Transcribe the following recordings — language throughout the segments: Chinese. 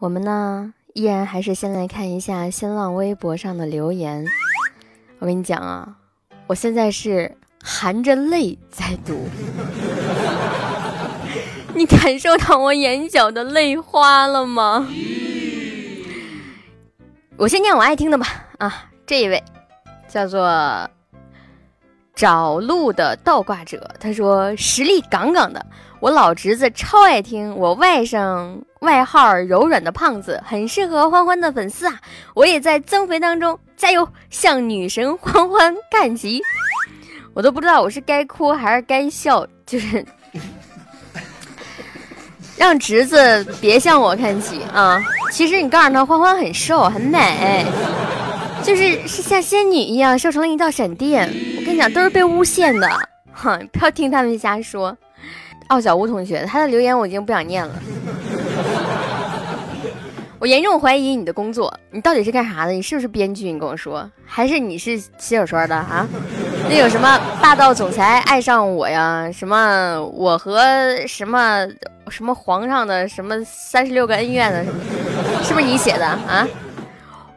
我们呢，依然还是先来看一下新浪微博上的留言。我跟你讲啊，我现在是含着泪在读，你感受到我眼角的泪花了吗？我先念我爱听的吧。啊，这一位叫做找路的倒挂者，他说实力杠杠的。我老侄子超爱听，我外甥外号柔软的胖子，很适合欢欢的粉丝啊！我也在增肥当中，加油，向女神欢欢看齐！我都不知道我是该哭还是该笑，就是让侄子别向我看齐啊！其实你告诉他，欢欢很瘦很美，就是是像仙女一样瘦成了一道闪电。我跟你讲，都是被诬陷的，哼，不要听他们瞎说。奥小吴同学，他的留言我已经不想念了。我严重怀疑你的工作，你到底是干啥的？你是不是编剧？你跟我说，还是你是写小说的啊？那有什么霸道总裁爱上我呀？什么我和什么什么皇上的什么三十六个恩怨的什么？是不是你写的啊？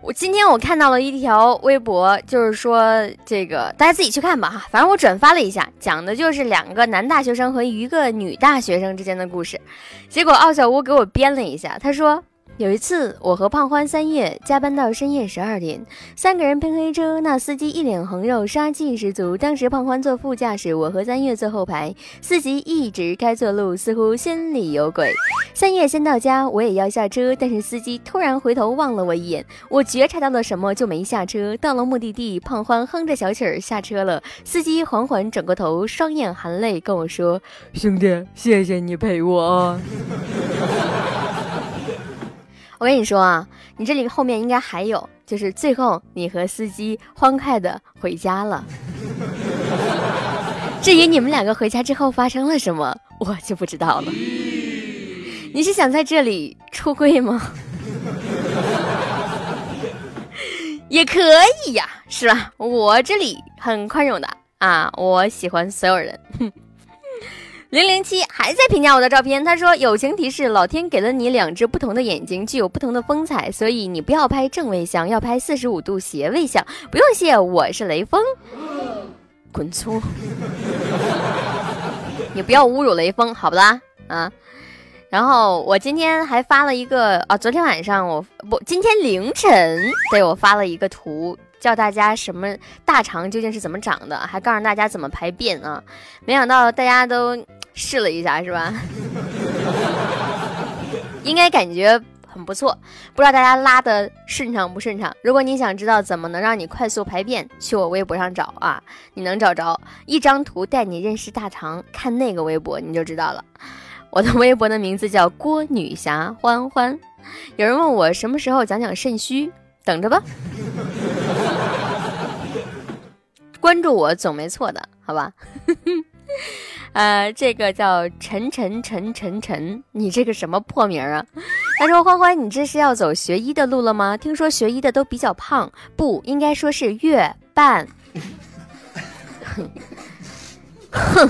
我今天我看到了一条微博，就是说这个大家自己去看吧哈，反正我转发了一下，讲的就是两个男大学生和一个女大学生之间的故事，结果奥小屋给我编了一下，他说。有一次，我和胖欢三月加班到深夜十二点，三个人拼黑车，那司机一脸横肉，杀气十足。当时胖欢坐副驾驶，我和三月坐后排，司机一直开错路，似乎心里有鬼。三月先到家，我也要下车，但是司机突然回头望了我一眼，我觉察到了什么，就没下车。到了目的地，胖欢哼着小曲儿下车了，司机缓缓转过头，双眼含泪跟我说：“兄弟，谢谢你陪我。”我跟你说啊，你这里后面应该还有，就是最后你和司机欢快的回家了。至于你们两个回家之后发生了什么，我就不知道了。你是想在这里出柜吗？也可以呀，是吧？我这里很宽容的啊，我喜欢所有人。零零七还在评价我的照片，他说：“友情提示，老天给了你两只不同的眼睛，具有不同的风采，所以你不要拍正位相，要拍四十五度斜位相。”不用谢，我是雷锋，滚粗！你不要侮辱雷锋，好不啦？啊！然后我今天还发了一个啊，昨天晚上我不，今天凌晨对我发了一个图。教大家什么大肠究竟是怎么长的，还告诉大家怎么排便啊！没想到大家都试了一下，是吧？应该感觉很不错，不知道大家拉的顺畅不顺畅？如果你想知道怎么能让你快速排便，去我微博上找啊，你能找着一张图带你认识大肠，看那个微博你就知道了。我的微博的名字叫郭女侠欢欢。有人问我什么时候讲讲肾虚，等着吧。关注我总没错的，好吧？呃，这个叫陈陈陈陈陈，你这个什么破名啊？他说：“欢欢，你这是要走学医的路了吗？听说学医的都比较胖，不应该说是月半。”哼哼哼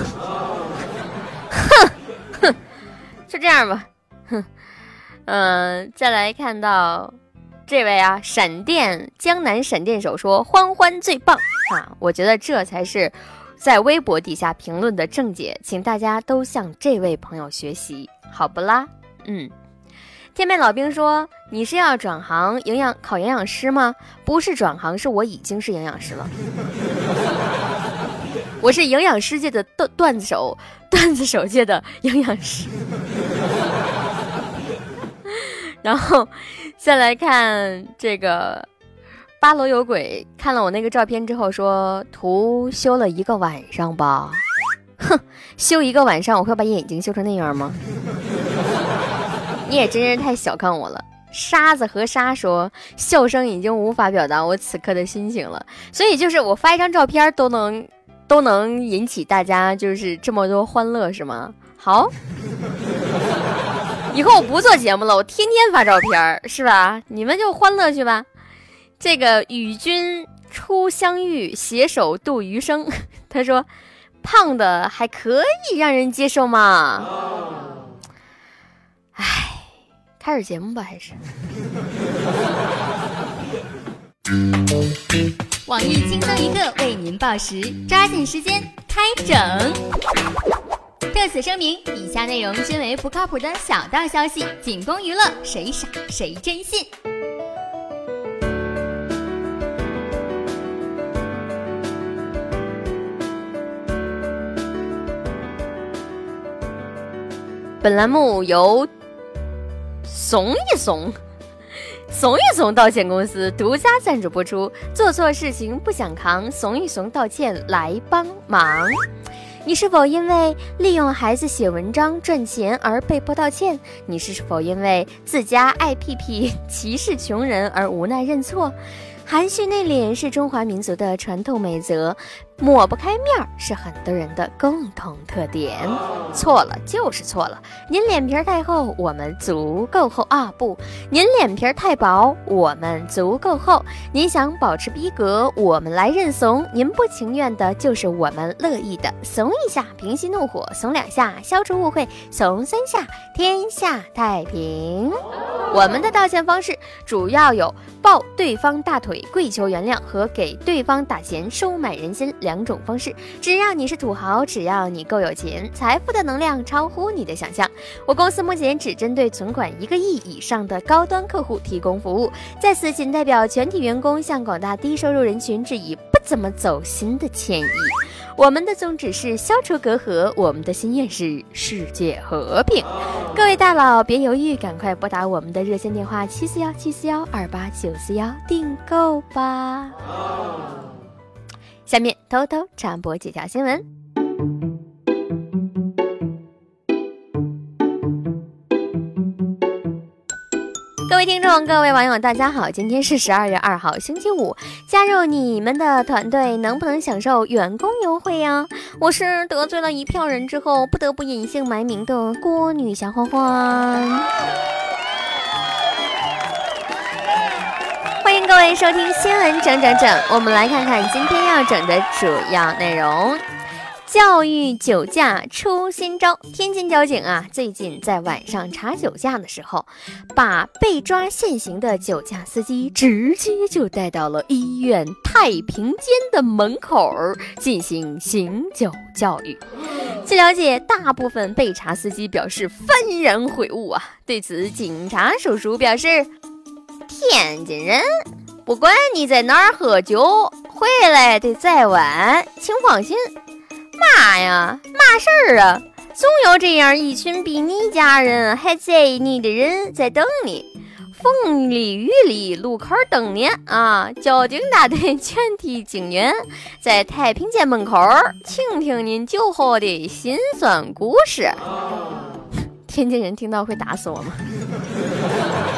哼，就这样吧。哼，嗯，再来看到。这位啊，闪电江南闪电手说：“欢欢最棒啊！”我觉得这才是在微博底下评论的正解，请大家都向这位朋友学习，好不啦？嗯，天边老兵说：“你是要转行营养考营养师吗？”不是转行，是我已经是营养师了。我是营养师界的段段子手，段子手界的营养师。然后。再来看这个八楼有鬼，看了我那个照片之后说图修了一个晚上吧，哼，修一个晚上我会把眼睛修成那样吗？你也真是太小看我了。沙子和沙说笑声已经无法表达我此刻的心情了，所以就是我发一张照片都能都能引起大家就是这么多欢乐是吗？好。以后我不做节目了，我天天发照片是吧？你们就欢乐去吧。这个与君初相遇，携手度余生。他说：“胖的还可以让人接受吗？”哎，开始节目吧，还是？网易轻松一刻为您报时，抓紧时间开整。特此声明，以下内容均为不靠谱的小道消息，仅供娱乐，谁傻谁真信。本栏目由怂一怂、怂一怂道歉公司独家赞助播出。做错事情不想扛，怂一怂道歉来帮忙。你是否因为利用孩子写文章赚钱而被迫道歉？你是否因为自家爱屁屁歧视穷人而无奈认错？含蓄内敛是中华民族的传统美德。抹不开面儿是很多人的共同特点，错了就是错了。您脸皮太厚，我们足够厚啊！不，您脸皮太薄，我们足够厚。您想保持逼格，我们来认怂；您不情愿的，就是我们乐意的。怂一下，平息怒火；怂两下，消除误会；怂三下，天下太平。我们的道歉方式主要有抱对方大腿跪求原谅和给对方打钱收买人心。两种方式，只要你是土豪，只要你够有钱，财富的能量超乎你的想象。我公司目前只针对存款一个亿以上的高端客户提供服务，在此仅代表全体员工向广大低收入人群致以不怎么走心的歉意。我们的宗旨是消除隔阂，我们的心愿是世界和平。各位大佬，别犹豫，赶快拨打我们的热线电话七四幺七四幺二八九四幺订购吧。下面偷偷插播几条新闻。各位听众，各位网友，大家好！今天是十二月二号，星期五。加入你们的团队，能不能享受员工优惠呀？我是得罪了一票人之后，不得不隐姓埋名的郭女侠欢欢。各位收听新闻整整整，我们来看看今天要整的主要内容。教育酒驾出新招，天津交警啊，最近在晚上查酒驾的时候，把被抓现行的酒驾司机直接就带到了医院太平间的门口进行行酒教育。据了解，大部分被查司机表示幡然悔悟啊。对此，警察叔叔表示。天津人，不管你在哪儿喝酒，回来得再晚，请放心。妈呀，嘛事儿啊？总有这样一群比你家人还在意你的人在等你，风里雨里路口等你啊！交警大队全体警员在太平间门口倾听您酒后的辛酸故事。天津人听到会打死我吗？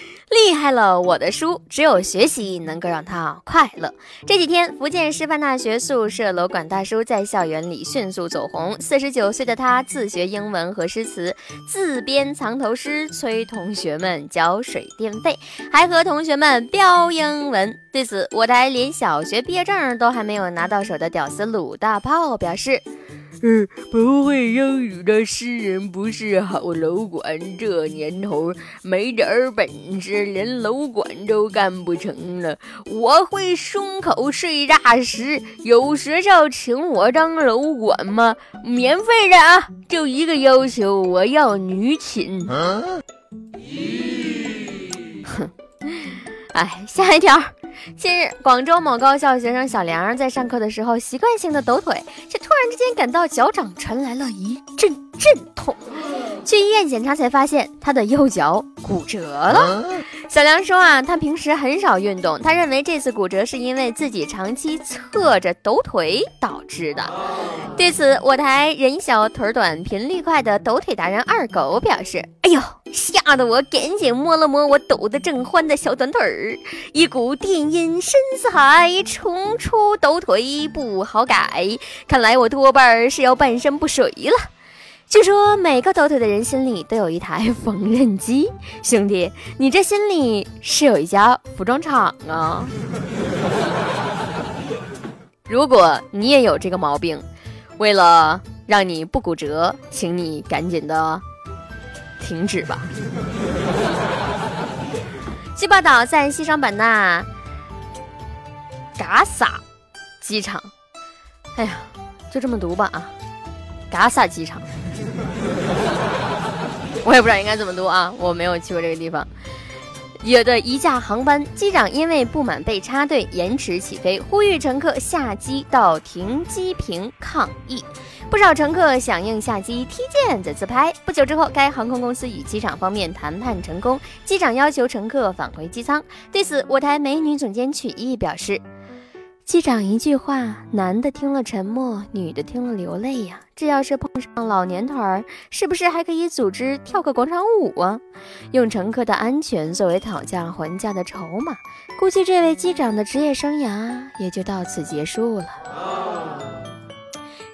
厉害了，我的书只有学习能够让他快乐。这几天，福建师范大学宿舍楼管大叔在校园里迅速走红。四十九岁的他自学英文和诗词，自编藏头诗催同学们交水电费，还和同学们飙英文。对此，我台连小学毕业证都还没有拿到手的屌丝鲁大炮表示。嗯，不会英语的诗人不是好楼管。这年头没点本事，连楼管都干不成了。我会胸口碎大石，有学校请我当楼管吗？免费的啊，就一个要求，我要女寝。哼，哎，下一条。近日，广州某高校学生小梁在上课的时候习惯性的抖腿，却突然之间感到脚掌传来了一阵阵痛。去医院检查才发现他的右脚骨折了。小梁说啊，他平时很少运动，他认为这次骨折是因为自己长期侧着抖腿导致的。对此，我台人小腿短、频率快的抖腿达人二狗表示：“哎呦，吓得我赶紧摸了摸我抖得正欢的小短腿儿，一股电音深似海，冲出抖腿不好改，看来我多半是要半身不遂了。”据说每个抖腿的人心里都有一台缝纫机，兄弟，你这心里是有一家服装厂啊！如果你也有这个毛病，为了让你不骨折，请你赶紧的停止吧。据报道，在西双版纳嘎萨机场，哎呀，就这么读吧啊，嘎萨机场，我也不知道应该怎么读啊，我没有去过这个地方。有的一架航班，机长因为不满被插队延迟起飞，呼吁乘客下机到停机坪抗议。不少乘客响应下机踢毽子自拍。不久之后，该航空公司与机场方面谈判成功，机长要求乘客返回机舱。对此，我台美女总监曲艺表示。机长一句话，男的听了沉默，女的听了流泪呀。这要是碰上老年团儿，是不是还可以组织跳个广场舞啊？用乘客的安全作为讨价还价的筹码，估计这位机长的职业生涯也就到此结束了。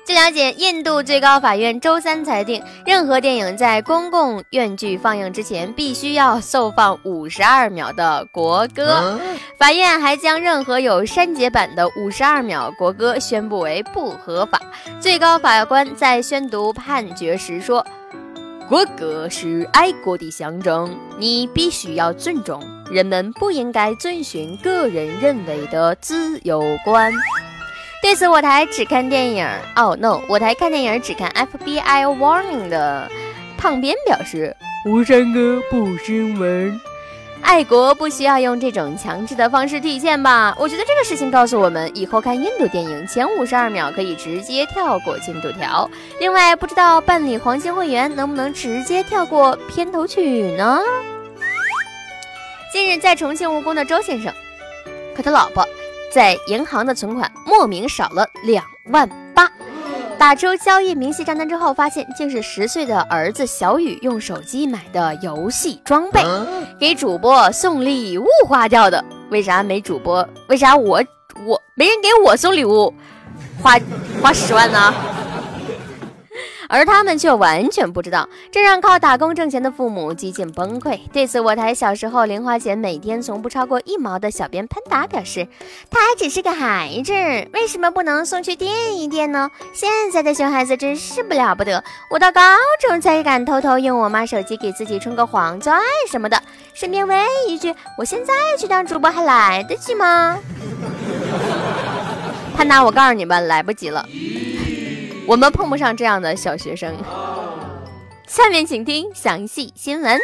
据了解，印度最高法院周三裁定，任何电影在公共院剧放映之前，必须要奏放五十二秒的国歌。法院还将任何有删节版的五十二秒国歌宣布为不合法。最高法官在宣读判决时说：“国歌是爱国的象征，你必须要尊重。人们不应该遵循个人认为的自由观。”对此，我台只看电影。哦，no，我台看电影只看 FBI Warning 的胖边表示：“吴山哥不新闻，爱国不需要用这种强制的方式体现吧？”我觉得这个事情告诉我们，以后看印度电影前五十二秒可以直接跳过进度条。另外，不知道办理黄金会员能不能直接跳过片头曲呢？近日，在重庆务工的周先生和他老婆。在银行的存款莫名少了两万八，打出交易明细账单之后，发现竟是十岁的儿子小雨用手机买的游戏装备，给主播送礼物花掉的。为啥没主播？为啥我我没人给我送礼物，花花十万呢？而他们却完全不知道，这让靠打工挣钱的父母几近崩溃。对此，我台小时候零花钱每天从不超过一毛的小编潘达表示：“他还只是个孩子，为什么不能送去垫一垫呢？现在的熊孩子真是不了不得，我到高中才敢偷偷用我妈手机给自己充个黄钻什么的。顺便问一句，我现在去当主播还来得及吗？” 潘达，我告诉你吧，来不及了。我们碰不上这样的小学生。下面请听详细新闻。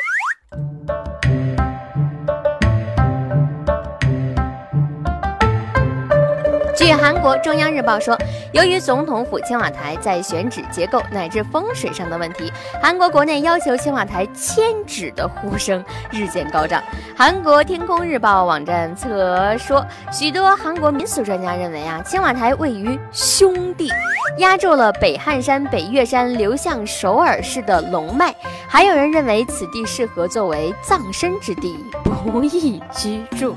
据韩国中央日报说，由于总统府青瓦台在选址结构乃至风水上的问题，韩国国内要求青瓦台迁址的呼声日渐高涨。韩国天空日报网站则说，许多韩国民俗专家认为啊，青瓦台位于兄弟，压住了北汉山、北岳山流向首尔市的龙脉。还有人认为此地适合作为葬身之地，不宜居住。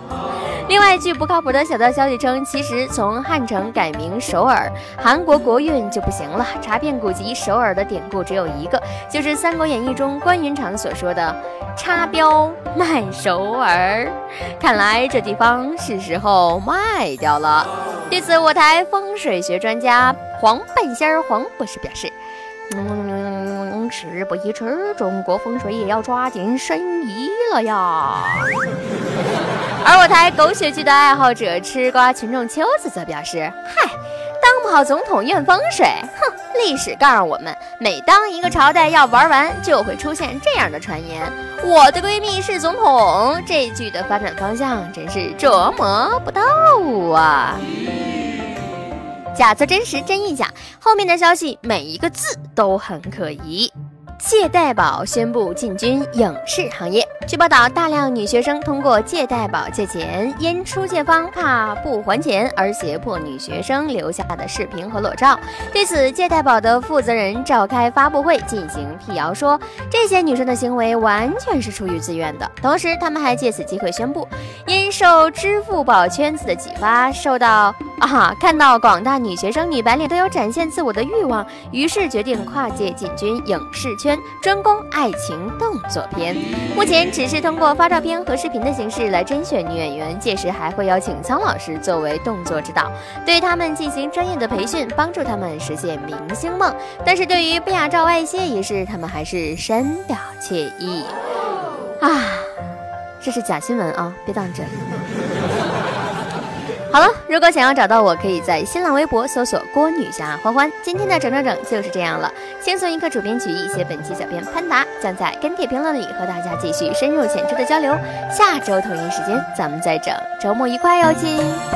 另外，据不靠谱的小道消息称，其实从汉城改名首尔，韩国国运就不行了。查遍古籍，首尔的典故只有一个，就是《三国演义》中关云长所说的“插标卖首尔”。看来这地方是时候卖掉了。对此，我台风水学专家黄半仙儿黄博士表示：“嗯，事不宜迟，中国风水也要抓紧申遗了呀。”而我台狗血剧的爱好者吃瓜群众秋子则表示：“嗨，不好总统怨风水，哼！历史告诉我们，每当一个朝代要玩完，就会出现这样的传言。我的闺蜜是总统，这句的发展方向真是琢磨不到啊！假作真实，真亦假，后面的消息每一个字都很可疑。”借贷宝宣布进军影视行业。据报道，大量女学生通过借贷宝借钱，因出借方怕不还钱而胁迫女学生留下的视频和裸照。对此，借贷宝的负责人召开发布会进行辟谣，说这些女生的行为完全是出于自愿的。同时，他们还借此机会宣布，因受支付宝圈子的启发，受到啊看到广大女学生、女白领都有展现自我的欲望，于是决定跨界进军影视圈，专攻爱情动作片。目前只是通过发照片和视频的形式来甄选女演员，届时还会邀请苍老师作为动作指导，对他们进行专业的培训，帮助他们实现明星梦。但是对于不雅照外泄一事，他们还是深表歉意。啊，这是假新闻啊，别当真。好了，如果想要找到我，可以在新浪微博搜索“郭女侠欢欢”。今天的整整整就是这样了。轻松一刻，主编曲艺，写本期小编潘达将在跟帖评论里和大家继续深入浅出的交流。下周同一时间咱们再整，周末愉快哟，亲。